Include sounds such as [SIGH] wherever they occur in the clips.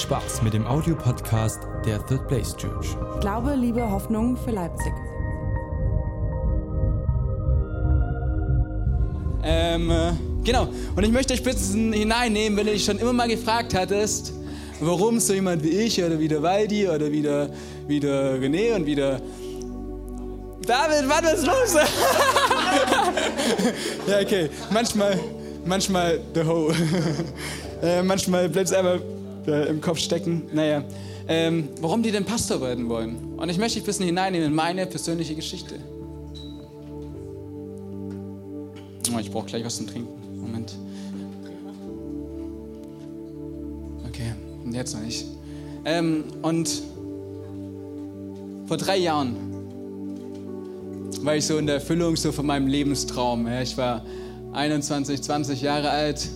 Spaß mit dem Audiopodcast der Third Place Church. Glaube, Liebe, Hoffnung für Leipzig. Ähm, äh, genau. Und ich möchte euch ein bisschen hineinnehmen, wenn du dich schon immer mal gefragt hattest, warum so jemand wie ich oder wie der Waldi oder wie der, wie der René und wie der David, was ist los? [LAUGHS] ja, okay. Manchmal, manchmal the Ho. [LAUGHS] äh, manchmal bleibt es einfach im Kopf stecken. Naja, ähm, warum die denn Pastor werden wollen. Und ich möchte dich ein bisschen hineinnehmen in meine persönliche Geschichte. Oh, ich brauche gleich was zum Trinken. Moment. Okay, jetzt noch nicht. Ähm, und vor drei Jahren war ich so in der Erfüllung so von meinem Lebenstraum. Ja, ich war 21, 20 Jahre alt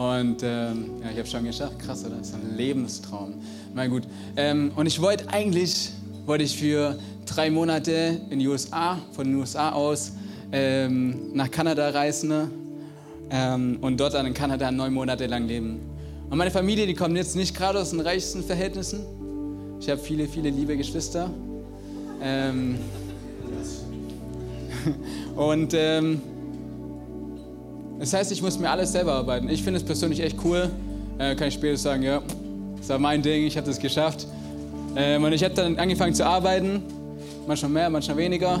und ähm, ja, ich habe schon geschafft. Krass, oder? Das ist ein Lebenstraum. Na gut. Ähm, und ich wollte eigentlich, wollte ich für drei Monate in die USA, von den USA aus, ähm, nach Kanada reisen ähm, und dort dann in Kanada neun Monate lang leben. Und meine Familie, die kommt jetzt nicht gerade aus den reichsten Verhältnissen. Ich habe viele, viele liebe Geschwister. Ähm, [LAUGHS] und ähm, das heißt, ich muss mir alles selber arbeiten. Ich finde es persönlich echt cool. Äh, kann ich später sagen, ja, das war mein Ding, ich habe das geschafft. Ähm, und ich habe dann angefangen zu arbeiten, manchmal mehr, manchmal weniger.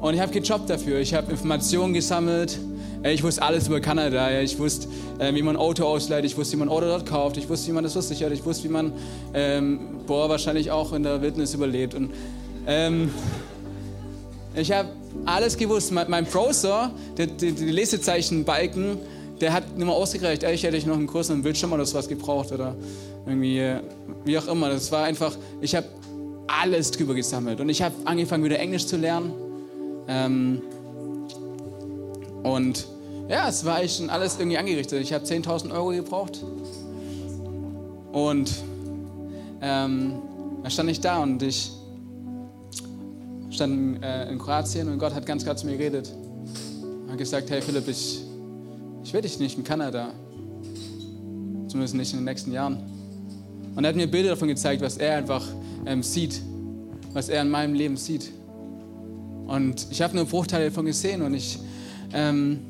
Und ich habe gejobbt dafür. Ich habe Informationen gesammelt. Äh, ich wusste alles über Kanada. Ich wusste, äh, wie man ein Auto ausleiht. Ich wusste, wie man ein Auto dort kauft. Ich wusste, wie man das versichert. Ich wusste, wie man, ähm, boah, wahrscheinlich auch in der Wildnis überlebt. Und ähm, ich habe alles gewusst. Mein, mein Browser, der, der, die Lesezeichenbalken, der hat nicht mehr ausgereicht. Eigentlich hätte ich noch einen größeren Bildschirm oder sowas gebraucht oder irgendwie, äh, wie auch immer. Das war einfach, ich habe alles drüber gesammelt. Und ich habe angefangen, wieder Englisch zu lernen. Ähm, und ja, es war eigentlich schon alles irgendwie angerichtet. Ich habe 10.000 Euro gebraucht. Und ähm, da stand ich da und ich stand äh, in Kroatien und Gott hat ganz klar zu mir geredet. Er hat gesagt, hey Philipp, ich, ich will dich nicht in Kanada. Zumindest nicht in den nächsten Jahren. Und er hat mir Bilder davon gezeigt, was er einfach ähm, sieht, was er in meinem Leben sieht. Und ich habe nur Bruchteile davon gesehen und ich... Ähm,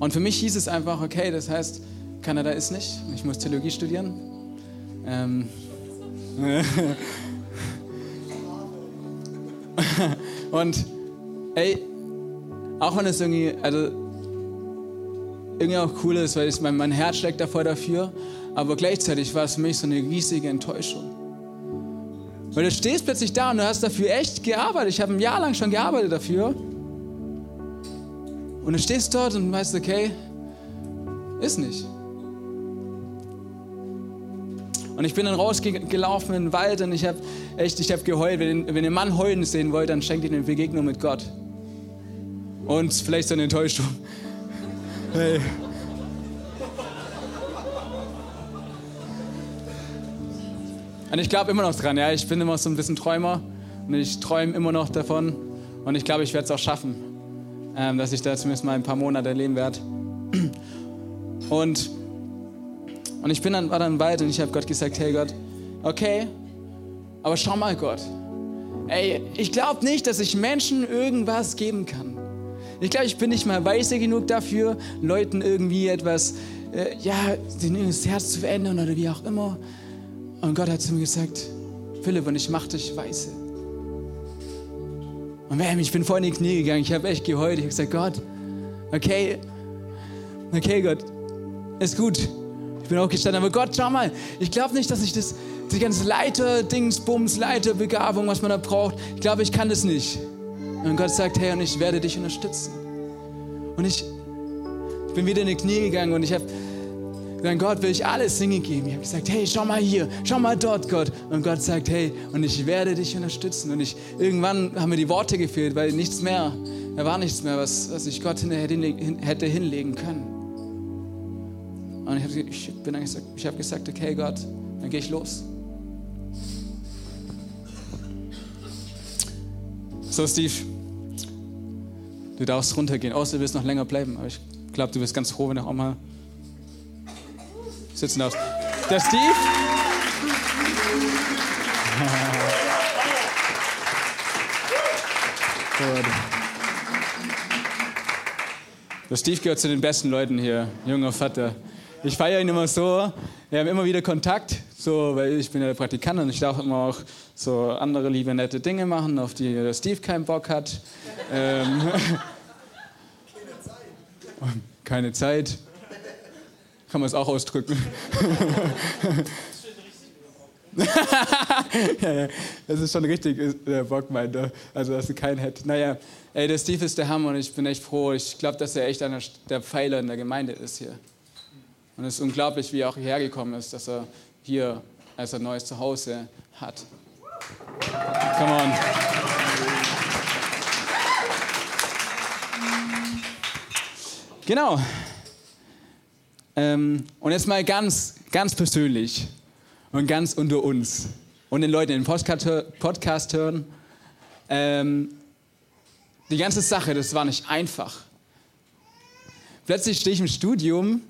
und für mich hieß es einfach, okay, das heißt, Kanada ist nicht. Ich muss Theologie studieren. Ähm, [LAUGHS] [LAUGHS] und ey, auch wenn es irgendwie, also irgendwie auch cool ist, weil ich, mein, mein Herz steckt davor dafür, aber gleichzeitig war es für mich so eine riesige Enttäuschung. Weil du stehst plötzlich da und du hast dafür echt gearbeitet. Ich habe ein Jahr lang schon gearbeitet dafür. Und du stehst dort und weißt, okay, ist nicht. Und ich bin dann rausgelaufen in den Wald und ich habe echt, ich habe geheult. Wenn, wenn ihr Mann heulen sehen wollt, dann schenkt ihr eine Begegnung mit Gott. Und vielleicht so eine Enttäuschung. Hey. Und ich glaube immer noch dran, ja. Ich bin immer so ein bisschen Träumer und ich träume immer noch davon. Und ich glaube, ich werde es auch schaffen, ähm, dass ich da zumindest mal ein paar Monate leben werde. Und, und ich bin dann, war dann Wald und ich habe Gott gesagt, hey Gott, okay, aber schau mal Gott, ey, ich glaube nicht, dass ich Menschen irgendwas geben kann. Ich glaube, ich bin nicht mal weise genug dafür, Leuten irgendwie etwas, äh, ja, das Herz zu verändern oder wie auch immer. Und Gott hat zu mir gesagt, Philipp, und ich mache dich weise. Und bam, ich bin voll in die Knie gegangen. Ich habe echt geheult. Ich habe gesagt, Gott, okay, okay, Gott, ist gut. Ich bin auch gestanden, aber Gott, schau mal, ich glaube nicht, dass ich das, die ganze Leiter, Dingsbums, Leiterbegabung, was man da braucht, ich glaube, ich kann das nicht. Und Gott sagt, hey, und ich werde dich unterstützen. Und ich, bin wieder in die Knie gegangen und ich habe gesagt, Gott, will ich alles Dinge geben. Ich habe gesagt, hey, schau mal hier, schau mal dort, Gott. Und Gott sagt, hey, und ich werde dich unterstützen. Und ich, irgendwann haben mir die Worte gefehlt, weil nichts mehr, da war nichts mehr, was, was ich Gott hätte hinlegen können. Und ich habe gesagt, hab gesagt, okay, Gott, dann gehe ich los. So, Steve, du darfst runtergehen, außer du willst noch länger bleiben. Aber ich glaube, du bist ganz froh, wenn du auch mal. sitzen darfst. Der Steve. Der Steve gehört zu den besten Leuten hier, junger Vater. Ich feiere ihn immer so. Wir haben immer wieder Kontakt, so, weil ich bin ja der Praktikant und ich darf immer auch so andere liebe, nette Dinge machen, auf die der Steve keinen Bock hat. Ähm, [LAUGHS] keine Zeit. Kann man es auch ausdrücken. [LAUGHS] ja, ja, das ist schon richtig, der Bock meint, also dass er keinen hätte. Naja, ey, der Steve ist der Hammer und ich bin echt froh. Ich glaube, dass er echt einer der Pfeiler in der Gemeinde ist hier. Und es ist unglaublich, wie er auch hierher gekommen ist, dass er hier als ein neues Zuhause hat. Come on. Genau. Ähm, und jetzt mal ganz, ganz persönlich und ganz unter uns und den Leuten, die den Podcast hören. Ähm, die ganze Sache, das war nicht einfach. Plötzlich stehe ich im Studium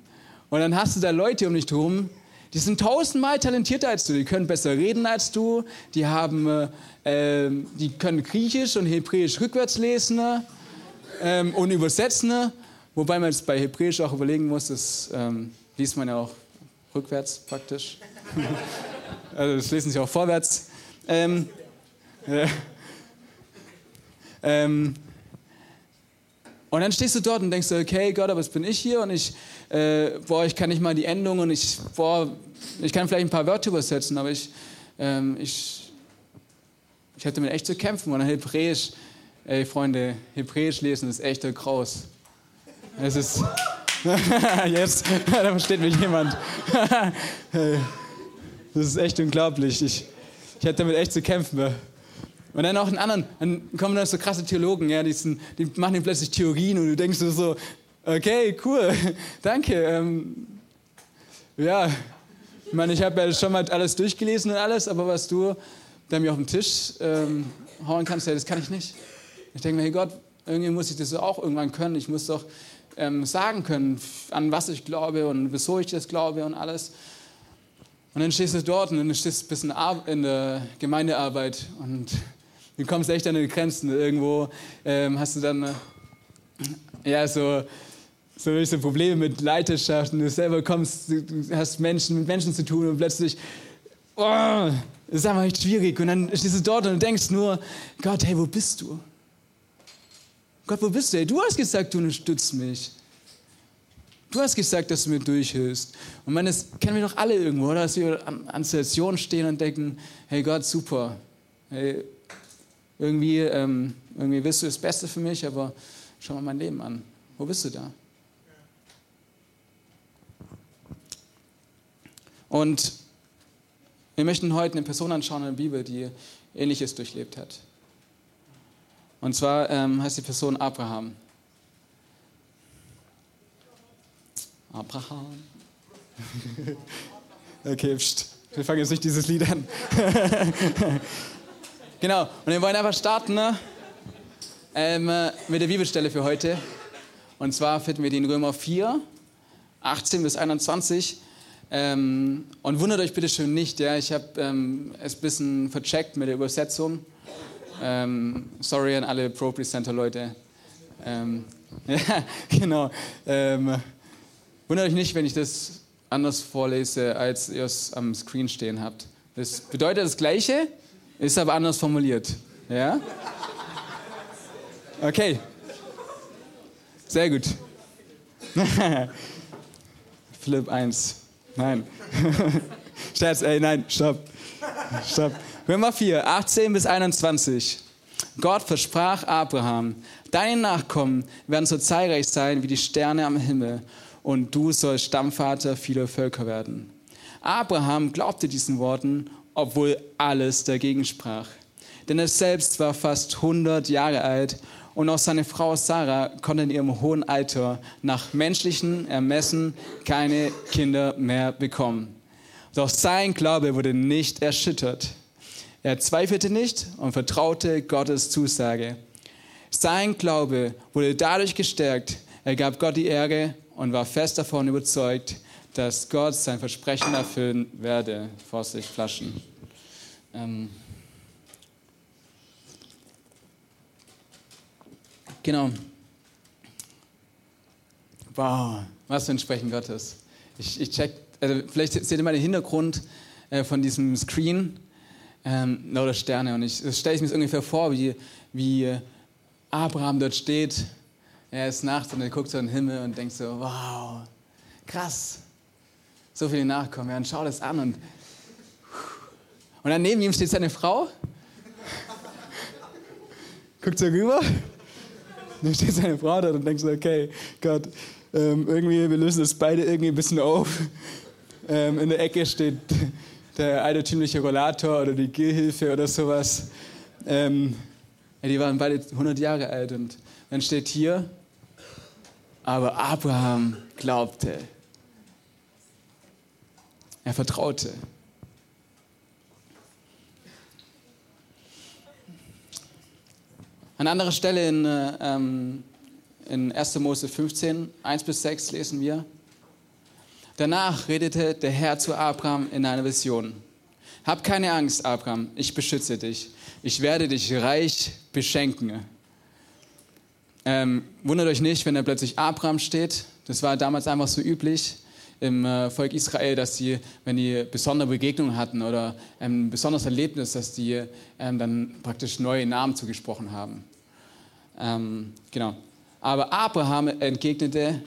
und dann hast du da Leute um dich herum, die sind tausendmal talentierter als du, die können besser reden als du, die, haben, äh, ähm, die können Griechisch und Hebräisch rückwärts lesen äh, und übersetzen. Wobei man jetzt bei Hebräisch auch überlegen muss, das ähm, liest man ja auch rückwärts praktisch. [LAUGHS] also das lesen sie auch vorwärts. Ähm, äh, [LAUGHS] ähm, und dann stehst du dort und denkst, okay, Gott, aber was bin ich hier? Und ich, äh, boah, ich kann nicht mal die Endung und ich, boah, ich kann vielleicht ein paar Wörter übersetzen, aber ich, ähm, ich, ich hatte mit echt zu kämpfen. Und dann Hebräisch, ey Freunde, Hebräisch lesen ist echt Kraus. Es ist, [LAUGHS] jetzt, [LAUGHS] da versteht mich jemand. [LAUGHS] das ist echt unglaublich. Ich, ich hatte damit echt zu kämpfen. Und dann auch einen anderen, dann kommen da so krasse Theologen, ja, die, sind, die machen dann plötzlich Theorien und du denkst so, okay, cool, [LAUGHS] danke. Ähm, ja, ich meine, ich habe ja schon mal alles durchgelesen und alles, aber was du da mir auf den Tisch ähm, hauen kannst, ja, das kann ich nicht. Ich denke mir, hey Gott, irgendwie muss ich das auch irgendwann können. Ich muss doch ähm, sagen können, an was ich glaube und wieso ich das glaube und alles. Und dann stehst du dort und dann stehst du ein bisschen in der Gemeindearbeit und du kommst echt an die Grenzen. Irgendwo ähm, hast du dann äh, ja, so, so, so Probleme mit Leiterschaften. Du selber kommst, du hast Menschen, mit Menschen zu tun und plötzlich, oh, das ist einfach echt schwierig. Und dann stehst du dort und denkst nur, Gott, hey, wo bist du? Gott, wo bist du? Hey, du hast gesagt, du unterstützt mich. Du hast gesagt, dass du mir durchhilfst. Und man, das kennen wir doch alle irgendwo, oder? Dass wir an, an Situationen stehen und denken, hey Gott, super. Hey, irgendwie, ähm, irgendwie willst du das Beste für mich, aber schau mal mein Leben an. Wo bist du da? Und wir möchten heute eine Person anschauen in der Bibel, die Ähnliches durchlebt hat. Und zwar ähm, heißt die Person Abraham. Abraham. [LAUGHS] okay, pst. wir fangen jetzt nicht dieses Lied an. [LAUGHS] Genau, und wir wollen einfach starten ne? ähm, mit der Bibelstelle für heute. Und zwar finden wir die in Römer 4, 18 bis 21. Ähm, und wundert euch bitte schön nicht, ja, ich habe ähm, es ein bisschen vercheckt mit der Übersetzung. Ähm, sorry an alle Pro Presenter Leute. Ähm, [LAUGHS] ja, genau. Ähm, wundert euch nicht, wenn ich das anders vorlese, als ihr es am Screen stehen habt. Das bedeutet das Gleiche, ist aber anders formuliert. Ja? Okay. Sehr gut. [LAUGHS] Philipp 1. Nein. [LAUGHS] Scherz, ey, nein, stopp. Stopp. Römer 4, 18 bis 21. Gott versprach Abraham, deine Nachkommen werden so zahlreich sein wie die Sterne am Himmel und du sollst Stammvater vieler Völker werden. Abraham glaubte diesen Worten obwohl alles dagegen sprach. Denn er selbst war fast 100 Jahre alt und auch seine Frau Sarah konnte in ihrem hohen Alter nach menschlichen Ermessen keine Kinder mehr bekommen. Doch sein Glaube wurde nicht erschüttert. Er zweifelte nicht und vertraute Gottes Zusage. Sein Glaube wurde dadurch gestärkt, er gab Gott die Ehre und war fest davon überzeugt, dass Gott sein Versprechen erfüllen werde. Vorsicht, Flaschen. Ähm genau. Wow, was für ein Sprechen Gottes. Ich, ich check, also vielleicht seht ihr mal den Hintergrund äh, von diesem Screen ähm, lauter Sterne. Und ich stelle ich mir ungefähr vor, wie, wie Abraham dort steht. Er ist nachts und er guckt so in den Himmel und denkt so, wow, krass, so viele Nachkommen. Ja, und schau das an. Und, und dann neben ihm steht seine Frau. Guckt so rüber. Dann steht seine Frau da und denkt so, okay, Gott, ähm, irgendwie, wir lösen das beide irgendwie ein bisschen auf. Ähm, in der Ecke steht der altertümliche Rollator oder die Gehhilfe oder sowas. Ähm, die waren beide 100 Jahre alt und dann steht hier, aber Abraham glaubte. Er vertraute. An anderer Stelle in, ähm, in 1. Mose 15, 1 bis 6 lesen wir, Danach redete der Herr zu Abraham in einer Vision. Hab keine Angst, Abraham, ich beschütze dich. Ich werde dich reich beschenken. Ähm, wundert euch nicht, wenn da plötzlich Abraham steht. Das war damals einfach so üblich im äh, Volk Israel, dass sie, wenn die besondere Begegnungen hatten oder ein besonderes Erlebnis, dass die ähm, dann praktisch neue Namen zugesprochen haben. Ähm, genau. Aber Abraham entgegnete,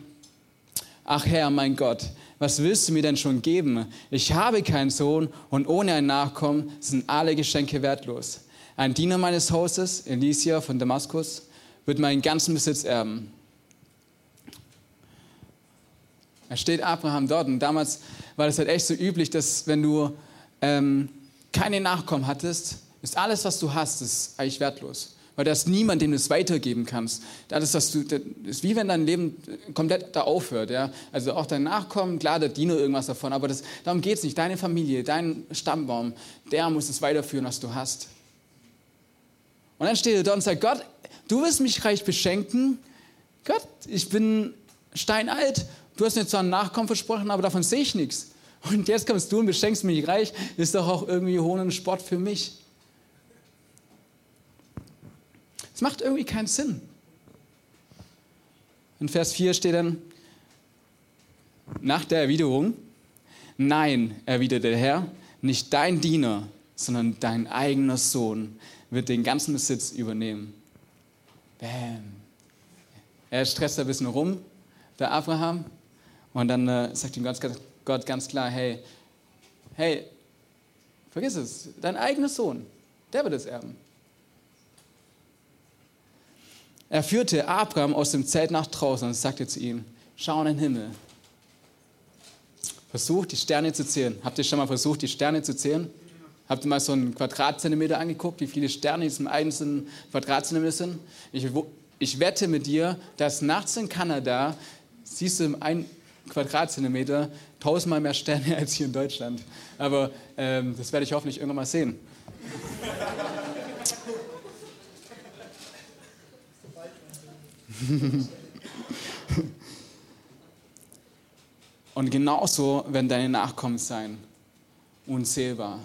ach Herr, mein Gott, was willst du mir denn schon geben? Ich habe keinen Sohn und ohne ein Nachkommen sind alle Geschenke wertlos. Ein Diener meines Hauses, Elisia von Damaskus, wird meinen ganzen Besitz erben. Da steht Abraham dort und damals war das halt echt so üblich, dass wenn du ähm, keine Nachkommen hattest, ist alles, was du hast, ist eigentlich wertlos. Weil da ist niemand, dem du es weitergeben kannst. Das ist, du, das ist wie wenn dein Leben komplett da aufhört. Ja? Also auch dein Nachkommen, klar, der Diener irgendwas davon, aber das, darum geht es nicht. Deine Familie, dein Stammbaum, der muss es weiterführen, was du hast. Und dann steht er da und sagt, Gott, du willst mich reich beschenken? Gott, ich bin steinalt. Du hast mir zwar einen Nachkommen versprochen, aber davon sehe ich nichts. Und jetzt kommst du und beschenkst mich reich. Ist doch auch irgendwie hohnen Sport für mich. Es macht irgendwie keinen Sinn. In Vers 4 steht dann, nach der Erwiderung, nein, erwiderte der Herr, nicht dein Diener, sondern dein eigener Sohn wird den ganzen Besitz übernehmen. Bam. Er stresst ein bisschen rum, der Abraham, und dann äh, sagt ihm Gott ganz klar, hey, hey, vergiss es, dein eigener Sohn, der wird es erben. Er führte Abraham aus dem Zelt nach draußen und sagte zu ihm, schau in den Himmel. Versucht, die Sterne zu zählen. Habt ihr schon mal versucht, die Sterne zu zählen? Habt ihr mal so einen Quadratzentimeter angeguckt, wie viele Sterne in diesem einzelnen Quadratzentimeter sind? Ich, ich wette mit dir, dass nachts in Kanada siehst du im einen Quadratzentimeter tausendmal mehr Sterne [LAUGHS] als hier in Deutschland. Aber ähm, das werde ich hoffentlich irgendwann mal sehen. [LAUGHS] Und genauso werden deine Nachkommen sein, unzählbar.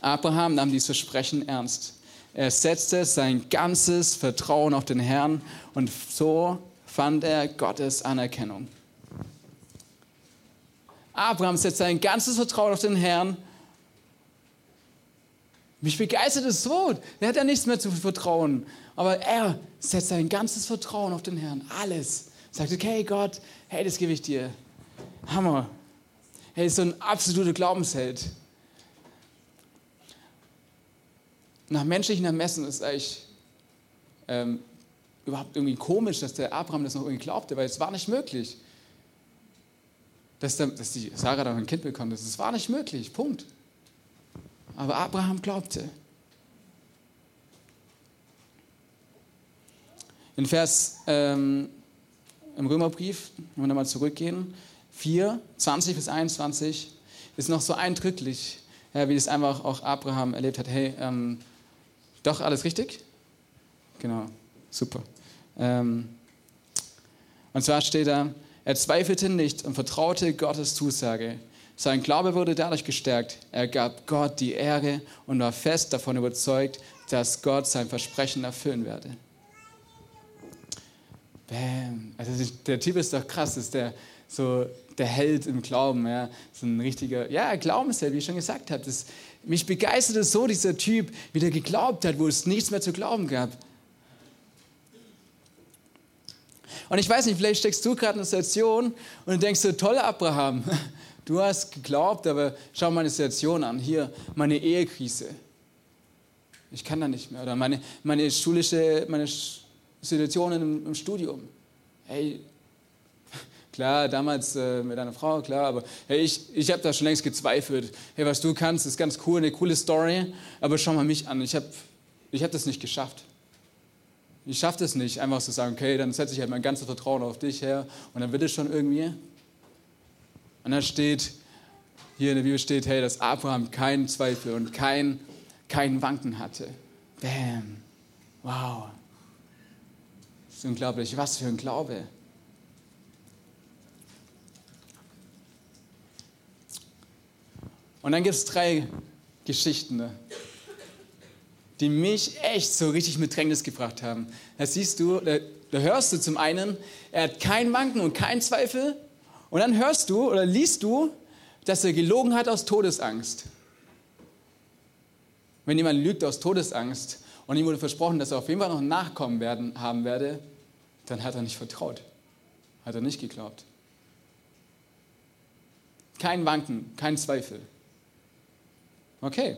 Abraham nahm dieses Versprechen ernst. Er setzte sein ganzes Vertrauen auf den Herrn und so fand er Gottes Anerkennung. Abraham setzt sein ganzes Vertrauen auf den Herrn. Mich begeistert es so. Er hat ja nichts mehr zu vertrauen. Aber er setzt sein ganzes Vertrauen auf den Herrn. Alles. Sagt, okay, Gott, hey, das gebe ich dir. Hammer. Hey, ist so ein absoluter Glaubensheld. Nach menschlichen Ermessen ist eigentlich ähm, überhaupt irgendwie komisch, dass der Abraham das noch irgendwie glaubte, weil es war nicht möglich. Dass, der, dass die Sarah dann ein Kind bekommt, das war nicht möglich. Punkt. Aber Abraham glaubte. In Vers ähm, im Römerbrief, wenn wir nochmal zurückgehen, 4, 20 bis 21, ist noch so eindrücklich, ja, wie das einfach auch Abraham erlebt hat. Hey, ähm, doch alles richtig? Genau, super. Ähm, und zwar steht da, Er zweifelte nicht und vertraute Gottes Zusage. Sein Glaube wurde dadurch gestärkt. Er gab Gott die Ehre und war fest davon überzeugt, dass Gott sein Versprechen erfüllen werde. Bam. Also der Typ ist doch krass, ist der so der Held im Glauben, ja, so ein richtiger, ja, Glaubensheld, wie ich schon gesagt habe. Mich begeistert es so, dieser Typ, wie der geglaubt hat, wo es nichts mehr zu glauben gab. Und ich weiß nicht, vielleicht steckst du gerade in einer Situation und du denkst so, toll, Abraham, [LAUGHS] du hast geglaubt, aber schau meine Situation an. Hier, meine Ehekrise. Ich kann da nicht mehr. Oder meine, meine schulische, meine Situationen im, im Studium. Hey, [LAUGHS] klar, damals äh, mit einer Frau, klar, aber hey, ich, ich habe da schon längst gezweifelt. Hey, was du kannst, ist ganz cool, eine coole Story, aber schau mal mich an. Ich habe ich hab das nicht geschafft. Ich schaffe das nicht, einfach zu sagen, okay, dann setze ich halt mein ganzes Vertrauen auf dich her und dann wird es schon irgendwie. Und dann steht, hier in der Bibel steht, hey, dass Abraham keinen Zweifel und kein, kein Wanken hatte. Bam. Wow. Das ist unglaublich. Was für ein Glaube. Und dann gibt es drei Geschichten. Die mich echt so richtig mit Drängnis gebracht haben. Da siehst du, da, da hörst du zum einen, er hat kein Wanken und keinen Zweifel. Und dann hörst du oder liest du, dass er gelogen hat aus Todesangst. Wenn jemand lügt aus Todesangst und ihm wurde versprochen, dass er auf jeden Fall noch ein Nachkommen werden, haben werde, dann hat er nicht vertraut. Hat er nicht geglaubt. Kein Wanken, kein Zweifel. Okay,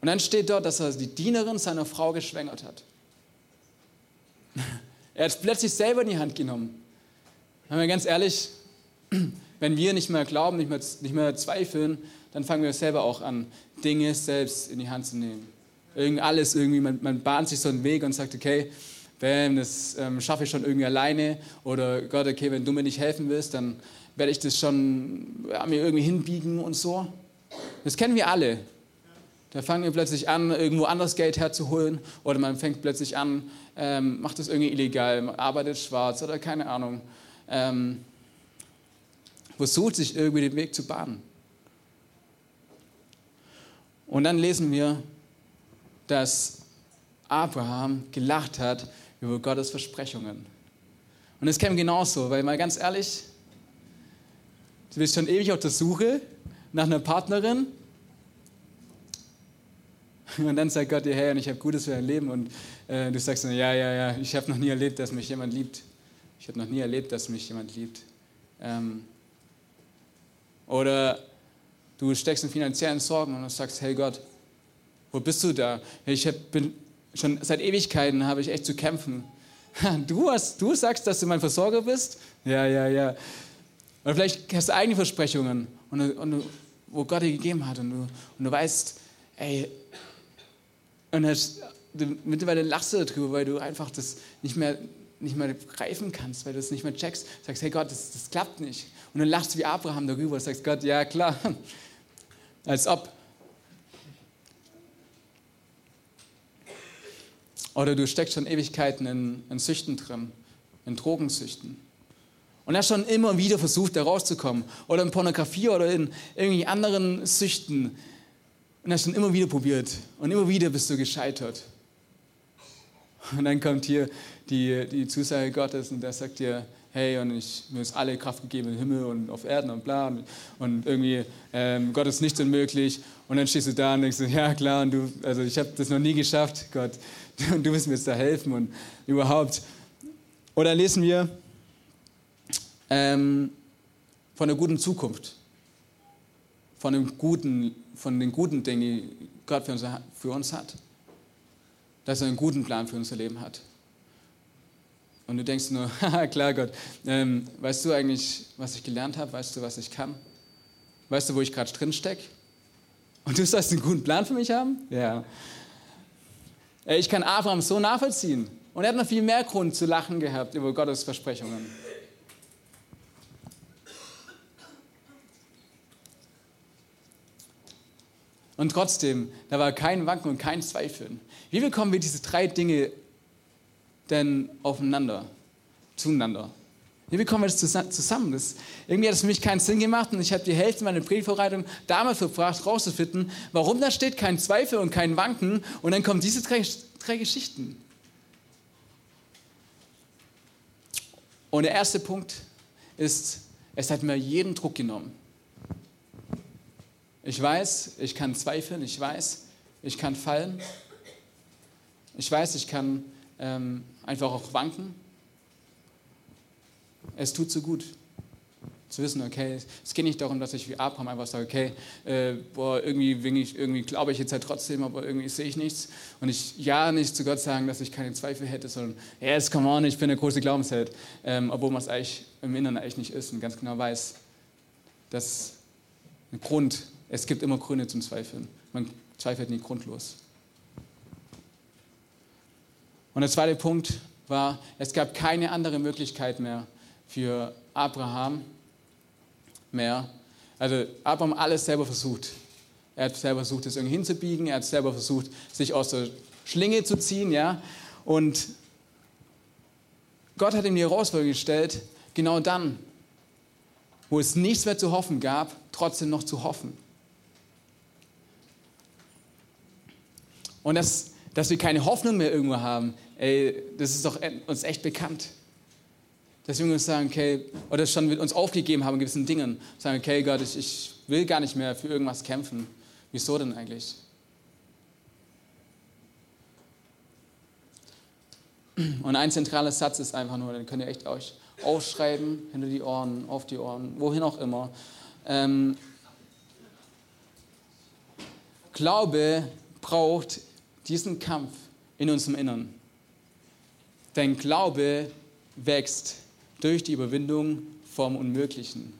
und dann steht dort, dass er die Dienerin seiner Frau geschwängert hat. [LAUGHS] Er hat es plötzlich selber in die Hand genommen. Wenn wir ganz ehrlich, [CLEARS THROAT] wenn wir nicht mehr glauben, nicht mehr, nicht mehr zweifeln, dann fangen wir selber auch an, Dinge selbst in die Hand zu nehmen. Irgend alles irgendwie, man, man bahnt sich so einen Weg und sagt, okay, bam, das ähm, schaffe ich schon irgendwie alleine. Oder Gott, okay, wenn du mir nicht helfen willst, dann werde ich das schon ja, mir irgendwie hinbiegen und so. Das kennen wir alle. Da fangen wir plötzlich an, irgendwo anders Geld herzuholen oder man fängt plötzlich an, ähm, macht das irgendwie illegal, arbeitet schwarz oder keine Ahnung. Ähm, versucht sich irgendwie den Weg zu bahnen. Und dann lesen wir, dass Abraham gelacht hat über Gottes Versprechungen. Und es käme genauso, weil mal ganz ehrlich, du bist schon ewig auf der Suche nach einer Partnerin [LAUGHS] und dann sagt Gott dir, hey, und ich habe Gutes für dein Leben. Und äh, du sagst dann, ja, ja, ja, ich habe noch nie erlebt, dass mich jemand liebt. Ich habe noch nie erlebt, dass mich jemand liebt. Ähm, oder du steckst in finanziellen Sorgen und sagst, hey Gott, wo bist du da? Ich hab, bin schon seit Ewigkeiten habe ich echt zu kämpfen. [LAUGHS] Du, hast, du sagst, dass du mein Versorger bist? Ja, ja, ja. Oder vielleicht hast du eigene Versprechungen, und, und, wo Gott dir gegeben hat und du, und du weißt, ey, und hast, du, mittlerweile lachst du darüber, weil du einfach das nicht mehr, nicht mehr greifen kannst, weil du es nicht mehr checkst. Sagst, hey Gott, das, das klappt nicht. Und dann lachst du wie Abraham darüber und sagst, Gott, ja klar, [LAUGHS] als ob. Oder du steckst schon Ewigkeiten in, in Süchten drin, in Drogensüchten. Und hast schon immer wieder versucht, da rauszukommen. Oder in Pornografie oder in irgendwie anderen Süchten, und hast dann immer wieder probiert und immer wieder bist du gescheitert. Und dann kommt hier die, die Zusage Gottes und der sagt dir, hey, und ich, mir ist alle Kraft gegeben im Himmel und auf Erden und bla. Und, und irgendwie, ähm, Gott ist nichts unmöglich. Und dann stehst du da und denkst, ja klar, und du, also ich habe das noch nie geschafft, Gott. Und du wirst mir jetzt da helfen und überhaupt. Oder lesen wir ähm, von einer guten Zukunft, von einem guten von den guten Dingen, die Gott für uns, für uns hat. Dass er einen guten Plan für unser Leben hat. Und du denkst nur, [LAUGHS] haha, klar Gott, ähm, weißt du eigentlich, was ich gelernt habe? Weißt du, was ich kann? Weißt du, wo ich gerade drin stecke? Und du sollst einen guten Plan für mich haben? Ja. Ich kann Abraham so nachvollziehen. Und er hat noch viel mehr Grund zu lachen gehabt über Gottes Versprechungen. Und trotzdem, da war kein Wanken und kein Zweifeln. Wie bekommen wir diese drei Dinge denn aufeinander, zueinander? Wie kommen wir das zusammen? Das, irgendwie hat es für mich keinen Sinn gemacht und ich habe die Hälfte meiner Predigtvorbereitung damals verbracht, rauszufinden, warum da steht kein Zweifel und kein Wanken und dann kommen diese drei, drei Geschichten. Und der erste Punkt ist, es hat mir jeden Druck genommen. Ich weiß, ich kann zweifeln, ich weiß, ich kann fallen, ich weiß, ich kann ähm, einfach auch wanken. Es tut so gut zu wissen, okay, es geht nicht darum, dass ich wie Abraham einfach sage, okay, äh, boah, irgendwie, irgendwie glaube ich jetzt halt trotzdem, aber irgendwie sehe ich nichts. Und ich ja nicht zu Gott sagen, dass ich keine Zweifel hätte, sondern, yes, come on, ich bin der große Glaubensheld. Ähm, obwohl man es eigentlich im Inneren eigentlich nicht ist und ganz genau weiß, dass ein Grund, es gibt immer Gründe zum Zweifeln. Man zweifelt nie grundlos. Und der zweite Punkt war, es gab keine andere Möglichkeit mehr für Abraham mehr. Also Abraham alles selber versucht. Er hat selber versucht, es irgendwie hinzubiegen. Er hat selber versucht, sich aus der Schlinge zu ziehen. Ja? Und Gott hat ihm die Herausforderung gestellt, genau dann, wo es nichts mehr zu hoffen gab, trotzdem noch zu hoffen. Und das, dass wir keine Hoffnung mehr irgendwo haben, ey, das ist doch uns echt bekannt. Dass wir uns sagen, okay, oder schon mit uns aufgegeben haben in gewissen Dingen, sagen, okay, Gott, ich, ich will gar nicht mehr für irgendwas kämpfen. Wieso denn eigentlich? Und ein zentraler Satz ist einfach nur, den könnt ihr echt euch aufschreiben, hinter die Ohren, auf die Ohren, wohin auch immer. Ähm, Glaube braucht diesen Kampf in unserem Innern. Dein Glaube wächst durch die Überwindung vom Unmöglichen.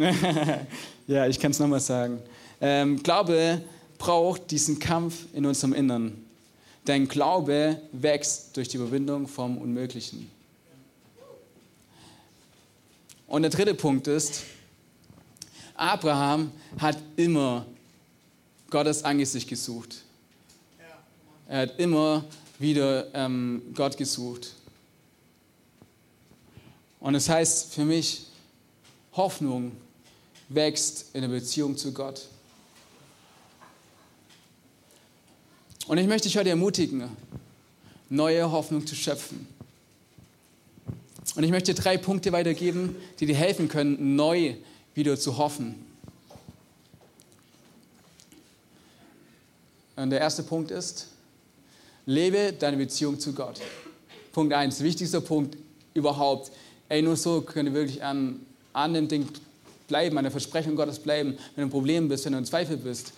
[LAUGHS] ja, ich kann es nochmal sagen. Ähm, Glaube braucht diesen Kampf in unserem Innern. Dein Glaube wächst durch die Überwindung vom Unmöglichen. Und der dritte Punkt ist, Abraham hat immer Gottes Angesicht gesucht. Er hat immer wieder ähm, Gott gesucht. Und es das heißt für mich, Hoffnung wächst in der Beziehung zu Gott. Und ich möchte dich heute ermutigen, neue Hoffnung zu schöpfen. Und ich möchte drei Punkte weitergeben, die dir helfen können, neu wieder zu hoffen. Und der erste Punkt ist, lebe deine Beziehung zu Gott. Punkt eins, wichtigster Punkt überhaupt. Ey, nur so können wir wirklich an, an dem Ding bleiben, an der Versprechung Gottes bleiben. Wenn du ein Problem bist, wenn du in Zweifel bist,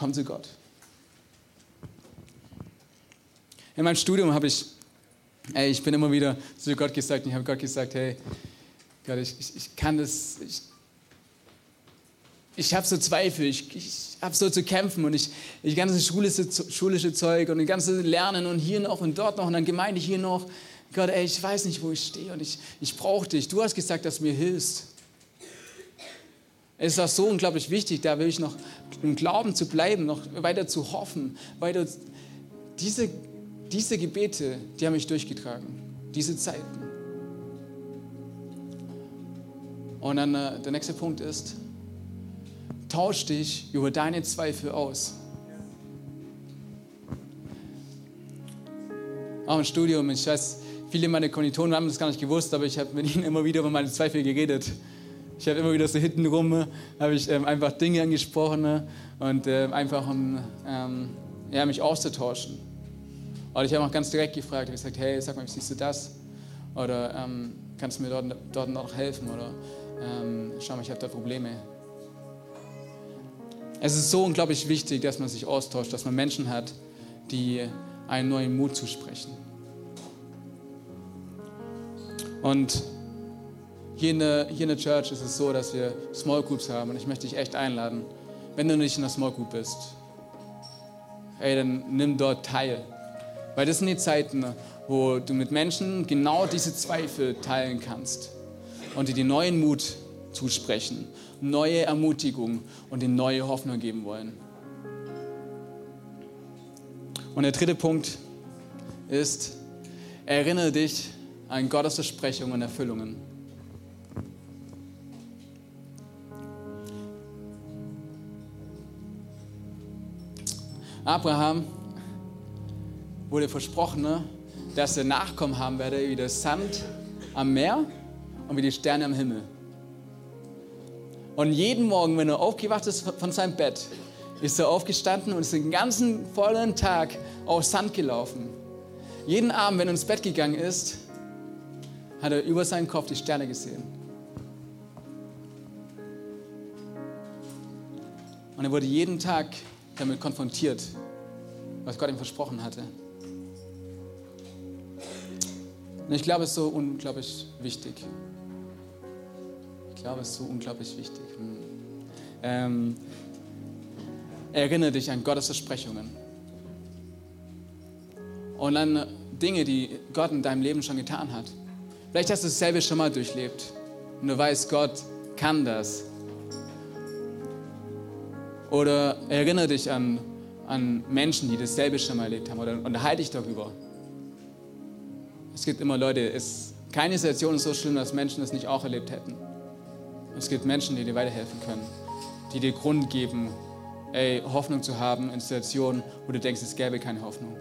komm zu Gott. In meinem Studium habe ich Ey, ich bin immer wieder zu Gott gesagt, ich habe Gott gesagt, hey, Gott, ich, ich, ich kann das, ich, ich habe so Zweifel, ich, ich habe so zu kämpfen und ich, ich ganze schulische, schulische Zeug und das ganze Lernen und hier noch und dort noch und dann Gemeinde hier noch. Gott, ey, ich weiß nicht, wo ich stehe und ich, ich brauche dich. Du hast gesagt, dass du mir hilfst. Es ist auch so unglaublich wichtig, da will ich noch im Glauben zu bleiben, noch weiter zu hoffen, weiter diese diese Gebete, die haben mich durchgetragen, diese Zeiten. Und dann äh, der nächste Punkt ist, tausch dich über deine Zweifel aus. Auch im Studium, ich weiß, viele meiner Kommilitonen haben das gar nicht gewusst, aber ich habe mit ihnen immer wieder über meine Zweifel geredet. Ich habe immer wieder so hintenrum, habe ich ähm, einfach Dinge angesprochen ne, und äh, einfach um ähm, ja, mich auszutauschen. Oder ich habe auch ganz direkt gefragt, ich gesagt, hey, sag mal, wie siehst du das? Oder ähm, kannst du mir dort, dort noch helfen? Oder ähm, schau mal, ich habe da Probleme. Es ist so unglaublich wichtig, dass man sich austauscht, dass man Menschen hat, die einen neuen Mut zusprechen. Und hier in, der, hier in der Church ist es so, dass wir Small Groups haben und ich möchte dich echt einladen, wenn du nicht in der Small Group bist, ey, dann nimm dort teil. Weil das sind die Zeiten, wo du mit Menschen genau diese Zweifel teilen kannst. und dir den neuen Mut zusprechen, neue Ermutigung und dir neue Hoffnung geben wollen. Und der dritte Punkt ist, erinnere dich an Gottes Versprechungen und Erfüllungen. Abraham wurde versprochen, ne, dass er Nachkommen haben werde wie der Sand am Meer und wie die Sterne am Himmel. Und jeden Morgen, wenn er aufgewacht ist von seinem Bett, ist er aufgestanden und ist den ganzen vollen Tag auf Sand gelaufen. Jeden Abend, wenn er ins Bett gegangen ist, hat er über seinen Kopf die Sterne gesehen. Und er wurde jeden Tag damit konfrontiert, was Gott ihm versprochen hatte. Und ich glaube, es ist so unglaublich wichtig. Ich glaube, es ist so unglaublich wichtig. Hm. Ähm, erinnere dich an Gottes Versprechungen. Und an Dinge, die Gott in deinem Leben schon getan hat. Vielleicht hast du dasselbe schon mal durchlebt und du weißt, Gott kann das. Oder erinnere dich an, an Menschen, die dasselbe schon mal erlebt haben oder unterhalte dich darüber. Es gibt immer Leute, es, keine Situation ist so schlimm, dass Menschen es nicht auch erlebt hätten. Es gibt Menschen, die dir weiterhelfen können, die dir Grund geben, ey, Hoffnung zu haben in Situationen, wo du denkst, es gäbe keine Hoffnung.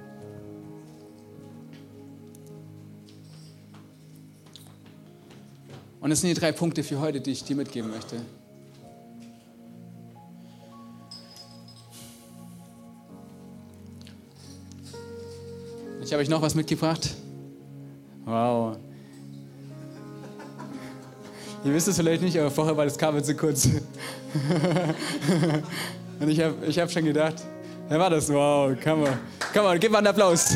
Und das sind die drei Punkte für heute, die ich dir mitgeben möchte. Ich habe euch noch was mitgebracht. Wow. Ihr wisst es vielleicht nicht, aber vorher war das Kabel zu kurz. [LAUGHS] Und ich habe ich hab schon gedacht, wer war das? Wow, kann man. Kann man, gib mal einen Applaus.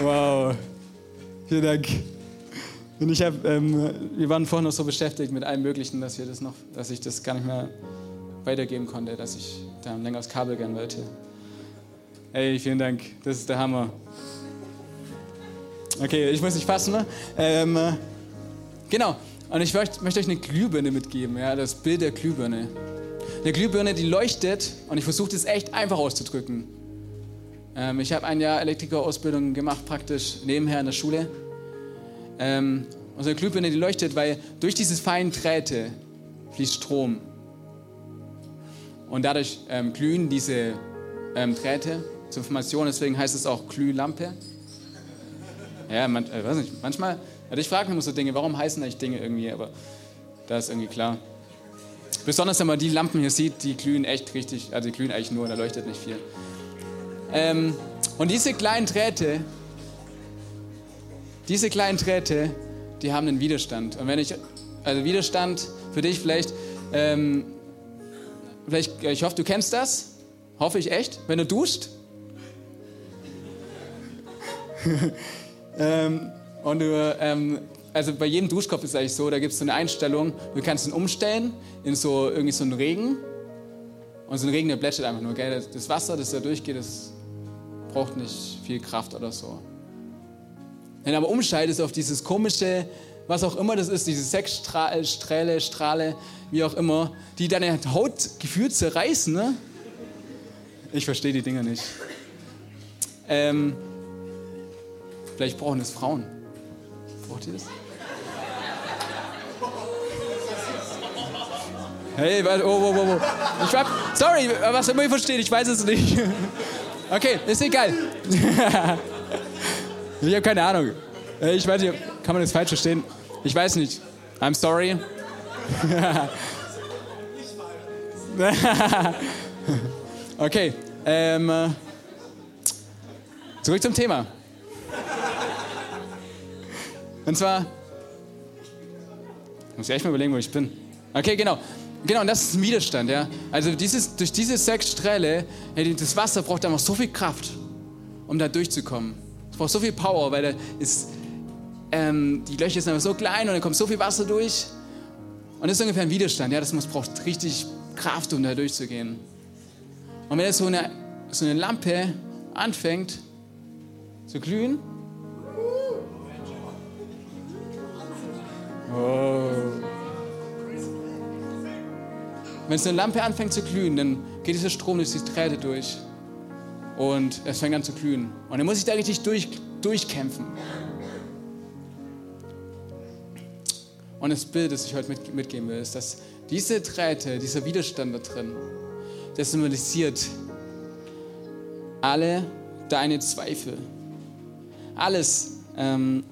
Wow, vielen Dank. Und ich habe, ähm, wir waren vorhin noch so beschäftigt mit allem Möglichen, dass wir das noch, dass ich das gar nicht mehr weitergeben konnte, dass ich da ein längeres Kabel gern wollte. Ey, vielen Dank, das ist der Hammer. Okay, ich muss nicht fassen, ne? Ähm, genau, und ich möchte, möchte euch eine Glühbirne mitgeben, ja, das Bild der Glühbirne. Eine Glühbirne, die leuchtet, und ich versuche das echt einfach auszudrücken. Ähm, ich habe ein Jahr Elektrikerausbildung gemacht, praktisch nebenher in der Schule. Ähm, unsere Glühbirne, die leuchtet, weil durch diese feinen Drähte fließt Strom. Und dadurch ähm, glühen diese ähm, Drähte zur Information, deswegen heißt es auch Glühlampe. Ja, man, äh, weiß nicht, manchmal, also ich frage mich immer so Dinge, warum heißen eigentlich Dinge irgendwie, aber da ist irgendwie klar. Besonders wenn man die Lampen hier sieht, die glühen echt richtig, also die glühen eigentlich nur, da leuchtet nicht viel. Ähm, und diese kleinen Drähte, diese kleinen Drähte, die haben einen Widerstand. Und wenn ich, also Widerstand für dich vielleicht, ähm, vielleicht, ich hoffe, du kennst das, hoffe ich echt, wenn du duscht. [LAUGHS] ähm, und du, ähm, also bei jedem Duschkopf ist es eigentlich so, da gibt es so eine Einstellung, du kannst ihn umstellen in so irgendwie so einen Regen. Und so ein Regen, der plätschert einfach nur, gell? Das Wasser, das da durchgeht, das braucht nicht viel Kraft oder so. Wenn du aber umschaltest auf dieses komische, was auch immer das ist, diese Sexstrahle, Strahle, wie auch immer, die deine Haut gefühlt zerreißen, ne? Ich verstehe die Dinger nicht. Ähm, vielleicht brauchen es Frauen. Braucht ihr das? Hey, oh, oh, oh, oh. Ich hab, sorry, was immer ihr versteht, ich weiß es nicht. [LAUGHS] Okay, ist egal. [LAUGHS] ich habe keine Ahnung. Äh, ich weiß nicht, kann man das falsch verstehen? Ich weiß nicht. I'm sorry. [LAUGHS] okay, ähm, äh, zurück zum Thema. Und zwar, muss ich echt mal überlegen, wo ich bin. Okay, genau. Genau, und das ist ein Widerstand, ja. Also dieses, durch diese sechs Strähle, ja, das Wasser braucht einfach so viel Kraft, um da durchzukommen. Es braucht so viel Power, weil da ist, ähm, die Löcher sind aber so klein und da kommt so viel Wasser durch. Und das ist ungefähr ein Widerstand. Ja, das muss, braucht richtig Kraft, um da durchzugehen. Und wenn jetzt so eine, so eine Lampe anfängt zu glühen, oh. wenn so eine Lampe anfängt zu glühen, dann geht dieser Strom durch die Träte durch und es fängt an zu glühen. Und dann muss ich da richtig durch, durchkämpfen. Und das Bild, das ich heute mit, mitgeben will, ist, dass diese Drähte, dieser Widerstand da drin, der symbolisiert alle deine Zweifel. Alles, ähm,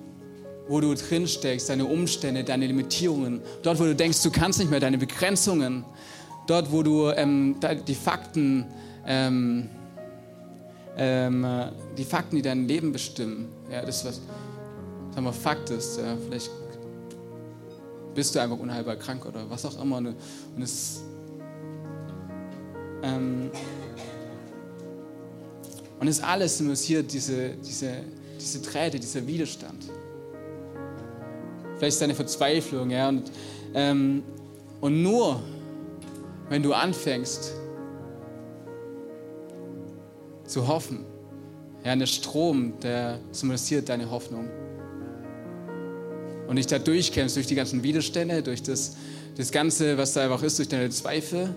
wo du drin steckst, deine Umstände, deine Limitierungen, dort, wo du denkst, du kannst nicht mehr, deine Begrenzungen, dort, wo du ähm, die Fakten, ähm, ähm, die Fakten, die dein Leben bestimmen, ja, das was, sagen wir, Fakt ist, ja, vielleicht bist du einfach unheilbar krank oder was auch immer, und es ähm, und es alles symbolisiert diese, diese, diese Träte, dieser Widerstand. Vielleicht ist deine Verzweiflung, ja. Und, ähm, und nur, wenn du anfängst zu hoffen, ja, der Strom, der symbolisiert deine Hoffnung. Und dich da durchkämpfst durch die ganzen Widerstände, durch das, das Ganze, was da einfach ist, durch deine Zweifel,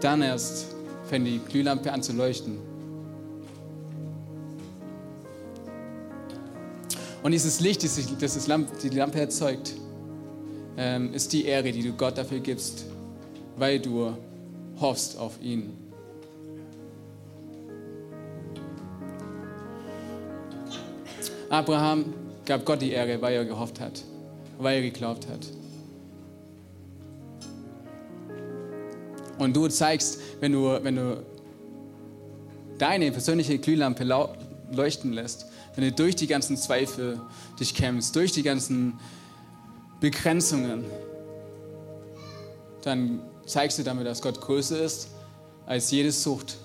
dann erst fängt die Glühlampe an zu leuchten. Und dieses Licht, das die Lampe erzeugt, ähm, ist die Ehre, die du Gott dafür gibst, weil du hoffst auf ihn. Abraham gab Gott die Ehre, weil er gehofft hat, weil er geglaubt hat. Und du zeigst, wenn du, wenn du deine persönliche Glühlampe leuchten lässt, wenn du durch die ganzen Zweifel dich kämpfst, durch die ganzen Begrenzungen, dann zeigst du damit, dass Gott größer ist als jede Sucht.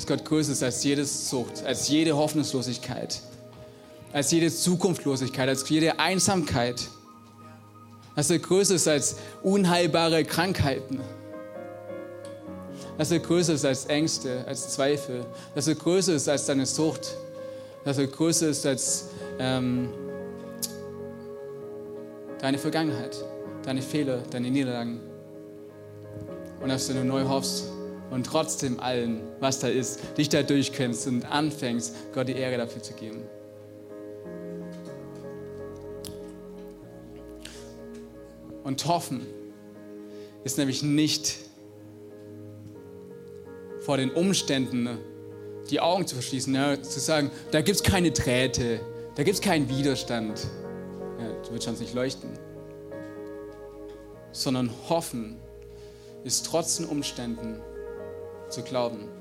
Dass Gott größer ist als jede Sucht, als jede Hoffnungslosigkeit, als jede Zukunftslosigkeit, als jede Einsamkeit. Dass er größer ist als unheilbare Krankheiten dass er größer ist als Ängste, als Zweifel, dass er größer ist als deine Sucht, dass er größer ist als ähm, deine Vergangenheit, deine Fehler, deine Niederlagen. Und dass du neu hoffst und trotzdem allen, was da ist, dich da durchkennst und anfängst, Gott die Ehre dafür zu geben. Und hoffen ist nämlich nicht vor den Umständen die Augen zu verschließen, ja, zu sagen, da gibt es keine Drähte, da gibt es keinen Widerstand. Ja, du wirst sonst nicht leuchten. Sondern hoffen ist trotz den Umständen zu glauben.